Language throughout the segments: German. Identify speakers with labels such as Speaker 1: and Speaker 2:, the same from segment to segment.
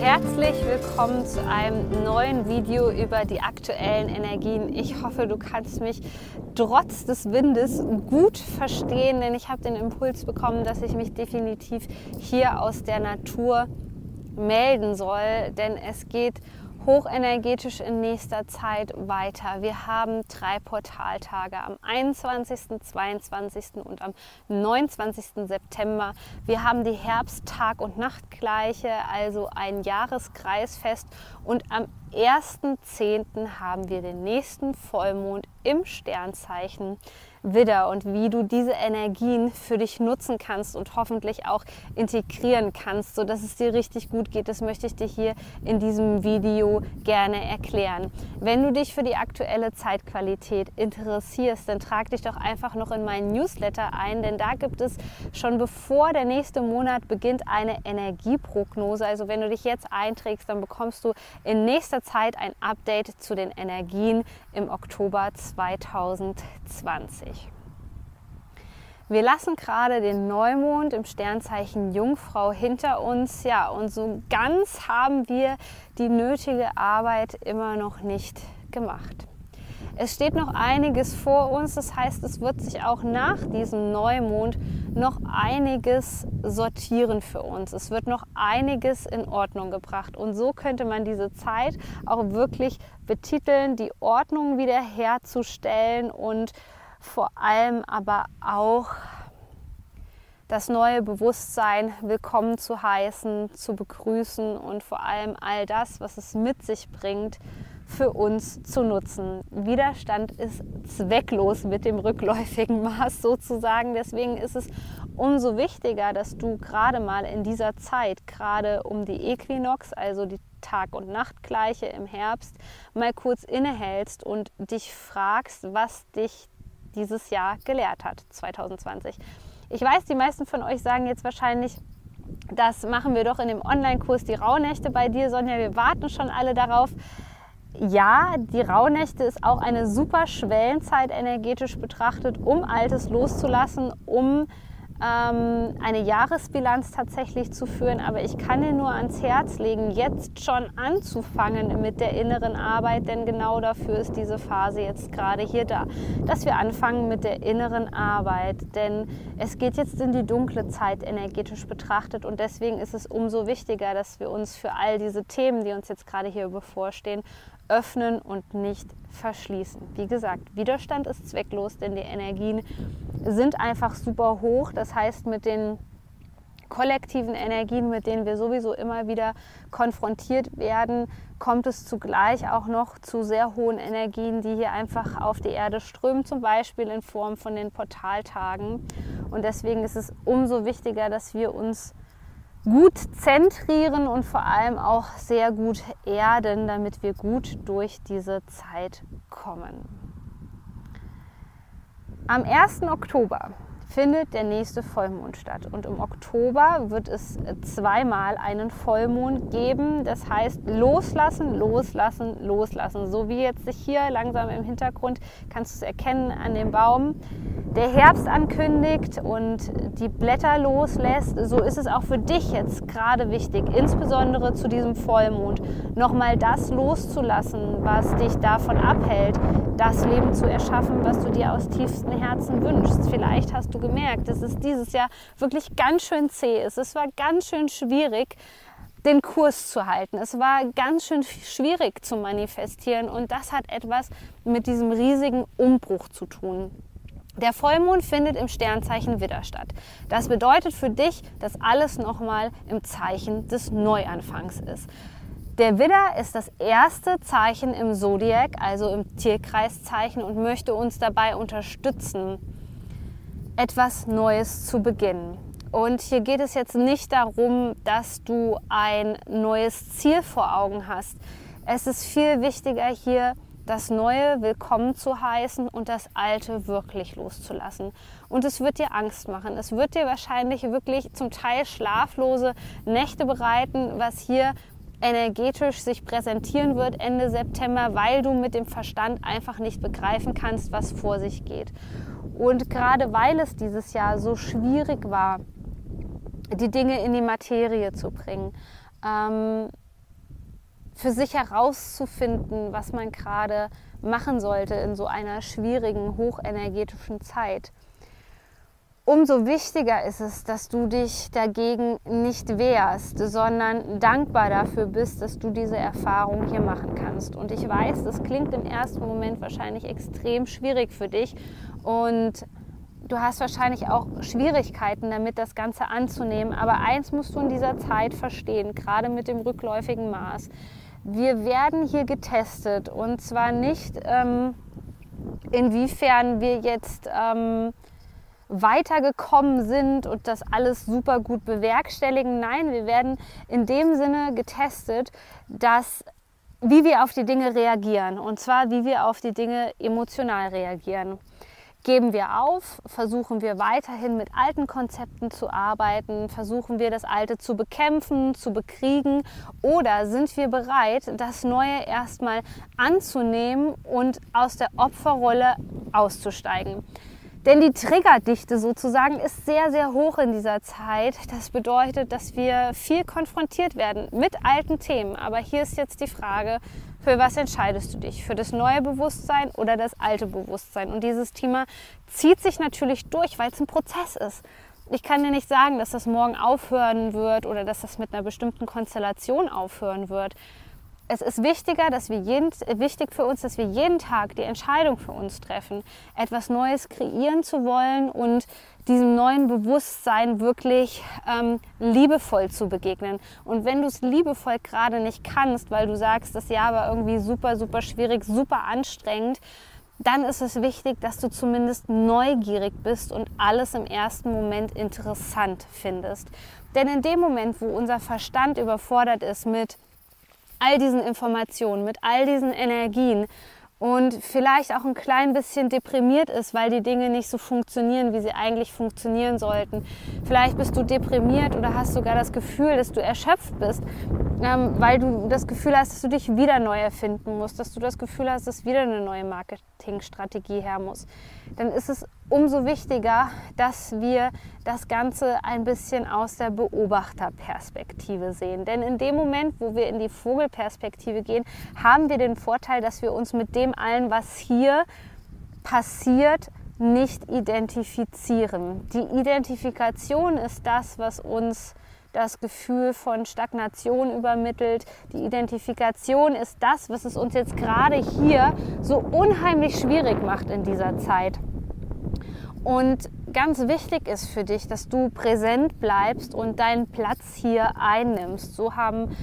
Speaker 1: Herzlich willkommen zu einem neuen Video über die aktuellen Energien. Ich hoffe, du kannst mich trotz des Windes gut verstehen, denn ich habe den Impuls bekommen, dass ich mich definitiv hier aus der Natur melden soll, denn es geht um hochenergetisch in nächster Zeit weiter. Wir haben drei Portaltage am 21., 22. und am 29. September. Wir haben die Herbst-Tag- und Nachtgleiche, also ein Jahreskreisfest. Und am 1.10. haben wir den nächsten Vollmond im Sternzeichen Widder und wie du diese Energien für dich nutzen kannst und hoffentlich auch integrieren kannst, sodass es dir richtig gut geht. Das möchte ich dir hier in diesem Video gerne erklären. Wenn du dich für die aktuelle Zeitqualität interessierst, dann trag dich doch einfach noch in meinen Newsletter ein, denn da gibt es schon bevor der nächste Monat beginnt eine Energieprognose. Also wenn du dich jetzt einträgst, dann bekommst du in nächster Zeit ein Update zu den Energien im Oktober 2020. Wir lassen gerade den Neumond im Sternzeichen Jungfrau hinter uns. Ja, und so ganz haben wir die nötige Arbeit immer noch nicht gemacht. Es steht noch einiges vor uns, das heißt, es wird sich auch nach diesem Neumond noch einiges sortieren für uns. Es wird noch einiges in Ordnung gebracht. Und so könnte man diese Zeit auch wirklich betiteln, die Ordnung wiederherzustellen und vor allem aber auch das neue Bewusstsein willkommen zu heißen, zu begrüßen und vor allem all das, was es mit sich bringt, für uns zu nutzen. Widerstand ist zwecklos mit dem rückläufigen Maß sozusagen. Deswegen ist es umso wichtiger, dass du gerade mal in dieser Zeit, gerade um die Äquinox, also die Tag- und Nachtgleiche im Herbst, mal kurz innehältst und dich fragst, was dich dieses Jahr gelehrt hat, 2020. Ich weiß, die meisten von euch sagen jetzt wahrscheinlich, das machen wir doch in dem Online-Kurs die Rauhnächte bei dir, Sonja. Wir warten schon alle darauf. Ja, die Rauhnächte ist auch eine super Schwellenzeit energetisch betrachtet, um Altes loszulassen, um ähm, eine Jahresbilanz tatsächlich zu führen. Aber ich kann dir nur ans Herz legen, jetzt schon anzufangen mit der inneren Arbeit, denn genau dafür ist diese Phase jetzt gerade hier da, dass wir anfangen mit der inneren Arbeit. Denn es geht jetzt in die dunkle Zeit energetisch betrachtet und deswegen ist es umso wichtiger, dass wir uns für all diese Themen, die uns jetzt gerade hier bevorstehen, öffnen und nicht verschließen. Wie gesagt, Widerstand ist zwecklos, denn die Energien sind einfach super hoch. Das heißt, mit den kollektiven Energien, mit denen wir sowieso immer wieder konfrontiert werden, kommt es zugleich auch noch zu sehr hohen Energien, die hier einfach auf die Erde strömen, zum Beispiel in Form von den Portaltagen. Und deswegen ist es umso wichtiger, dass wir uns gut zentrieren und vor allem auch sehr gut erden, damit wir gut durch diese Zeit kommen. Am 1. Oktober findet der nächste Vollmond statt. Und im Oktober wird es zweimal einen Vollmond geben. Das heißt, loslassen, loslassen, loslassen. So wie jetzt sich hier langsam im Hintergrund, kannst du es erkennen an dem Baum, der Herbst ankündigt und die Blätter loslässt, so ist es auch für dich jetzt gerade wichtig, insbesondere zu diesem Vollmond, nochmal das loszulassen, was dich davon abhält, das Leben zu erschaffen, was du dir aus tiefstem Herzen wünschst. Vielleicht hast du gemerkt, dass es dieses Jahr wirklich ganz schön zäh ist. Es war ganz schön schwierig, den Kurs zu halten. Es war ganz schön schwierig zu manifestieren und das hat etwas mit diesem riesigen Umbruch zu tun. Der Vollmond findet im Sternzeichen Widder statt. Das bedeutet für dich, dass alles nochmal im Zeichen des Neuanfangs ist. Der Widder ist das erste Zeichen im Zodiac, also im Tierkreiszeichen und möchte uns dabei unterstützen, etwas Neues zu beginnen. Und hier geht es jetzt nicht darum, dass du ein neues Ziel vor Augen hast. Es ist viel wichtiger hier das Neue willkommen zu heißen und das Alte wirklich loszulassen. Und es wird dir Angst machen. Es wird dir wahrscheinlich wirklich zum Teil schlaflose Nächte bereiten, was hier energetisch sich präsentieren wird Ende September, weil du mit dem Verstand einfach nicht begreifen kannst, was vor sich geht. Und gerade weil es dieses Jahr so schwierig war, die Dinge in die Materie zu bringen, ähm, für sich herauszufinden, was man gerade machen sollte in so einer schwierigen, hochenergetischen Zeit. Umso wichtiger ist es, dass du dich dagegen nicht wehrst, sondern dankbar dafür bist, dass du diese Erfahrung hier machen kannst. Und ich weiß, das klingt im ersten Moment wahrscheinlich extrem schwierig für dich und du hast wahrscheinlich auch Schwierigkeiten damit, das Ganze anzunehmen. Aber eins musst du in dieser Zeit verstehen, gerade mit dem rückläufigen Maß wir werden hier getestet und zwar nicht, ähm, inwiefern wir jetzt ähm, weitergekommen sind und das alles super gut bewerkstelligen. Nein, wir werden in dem Sinne getestet, dass wie wir auf die Dinge reagieren und zwar wie wir auf die Dinge emotional reagieren. Geben wir auf? Versuchen wir weiterhin mit alten Konzepten zu arbeiten? Versuchen wir das Alte zu bekämpfen, zu bekriegen? Oder sind wir bereit, das Neue erstmal anzunehmen und aus der Opferrolle auszusteigen? Denn die Triggerdichte sozusagen ist sehr, sehr hoch in dieser Zeit. Das bedeutet, dass wir viel konfrontiert werden mit alten Themen. Aber hier ist jetzt die Frage, für was entscheidest du dich? Für das neue Bewusstsein oder das alte Bewusstsein? Und dieses Thema zieht sich natürlich durch, weil es ein Prozess ist. Ich kann dir nicht sagen, dass das morgen aufhören wird oder dass das mit einer bestimmten Konstellation aufhören wird es ist wichtiger, dass wir jeden, wichtig für uns, dass wir jeden Tag die Entscheidung für uns treffen, etwas Neues kreieren zu wollen und diesem neuen Bewusstsein wirklich ähm, liebevoll zu begegnen. Und wenn du es liebevoll gerade nicht kannst, weil du sagst, das Jahr war irgendwie super, super schwierig, super anstrengend, dann ist es wichtig, dass du zumindest neugierig bist und alles im ersten Moment interessant findest. Denn in dem Moment, wo unser Verstand überfordert ist mit all diesen Informationen, mit all diesen Energien und vielleicht auch ein klein bisschen deprimiert ist, weil die Dinge nicht so funktionieren, wie sie eigentlich funktionieren sollten. Vielleicht bist du deprimiert oder hast sogar das Gefühl, dass du erschöpft bist, ähm, weil du das Gefühl hast, dass du dich wieder neu erfinden musst, dass du das Gefühl hast, dass wieder eine neue Marketingstrategie her muss. Dann ist es umso wichtiger, dass wir das Ganze ein bisschen aus der Beobachterperspektive sehen. Denn in dem Moment, wo wir in die Vogelperspektive gehen, haben wir den Vorteil, dass wir uns mit dem allen, was hier passiert, nicht identifizieren. Die Identifikation ist das, was uns das Gefühl von Stagnation übermittelt. Die Identifikation ist das, was es uns jetzt gerade hier so unheimlich schwierig macht in dieser Zeit. Und ganz wichtig ist für dich, dass du präsent bleibst und deinen Platz hier einnimmst. So haben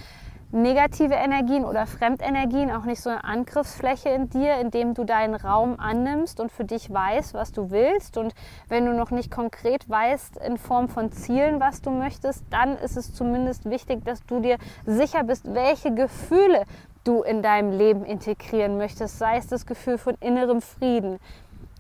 Speaker 1: negative Energien oder Fremdenergien auch nicht so eine Angriffsfläche in dir, indem du deinen Raum annimmst und für dich weißt, was du willst. Und wenn du noch nicht konkret weißt in Form von Zielen, was du möchtest, dann ist es zumindest wichtig, dass du dir sicher bist, welche Gefühle du in deinem Leben integrieren möchtest. Sei es das Gefühl von innerem Frieden,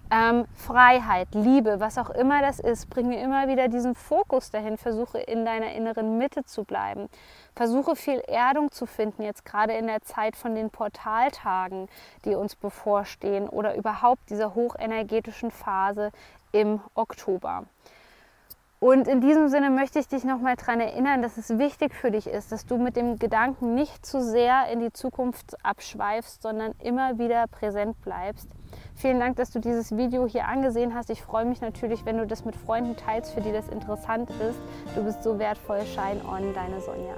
Speaker 1: ähm, Freiheit, Liebe, was auch immer das ist, bringe immer wieder diesen Fokus dahin, versuche in deiner inneren Mitte zu bleiben. Versuche viel Erdung zu finden, jetzt gerade in der Zeit von den Portaltagen, die uns bevorstehen oder überhaupt dieser hochenergetischen Phase im Oktober. Und in diesem Sinne möchte ich dich nochmal daran erinnern, dass es wichtig für dich ist, dass du mit dem Gedanken nicht zu sehr in die Zukunft abschweifst, sondern immer wieder präsent bleibst. Vielen Dank, dass du dieses Video hier angesehen hast. Ich freue mich natürlich, wenn du das mit Freunden teilst, für die das interessant ist. Du bist so wertvoll. Shine on, deine Sonja.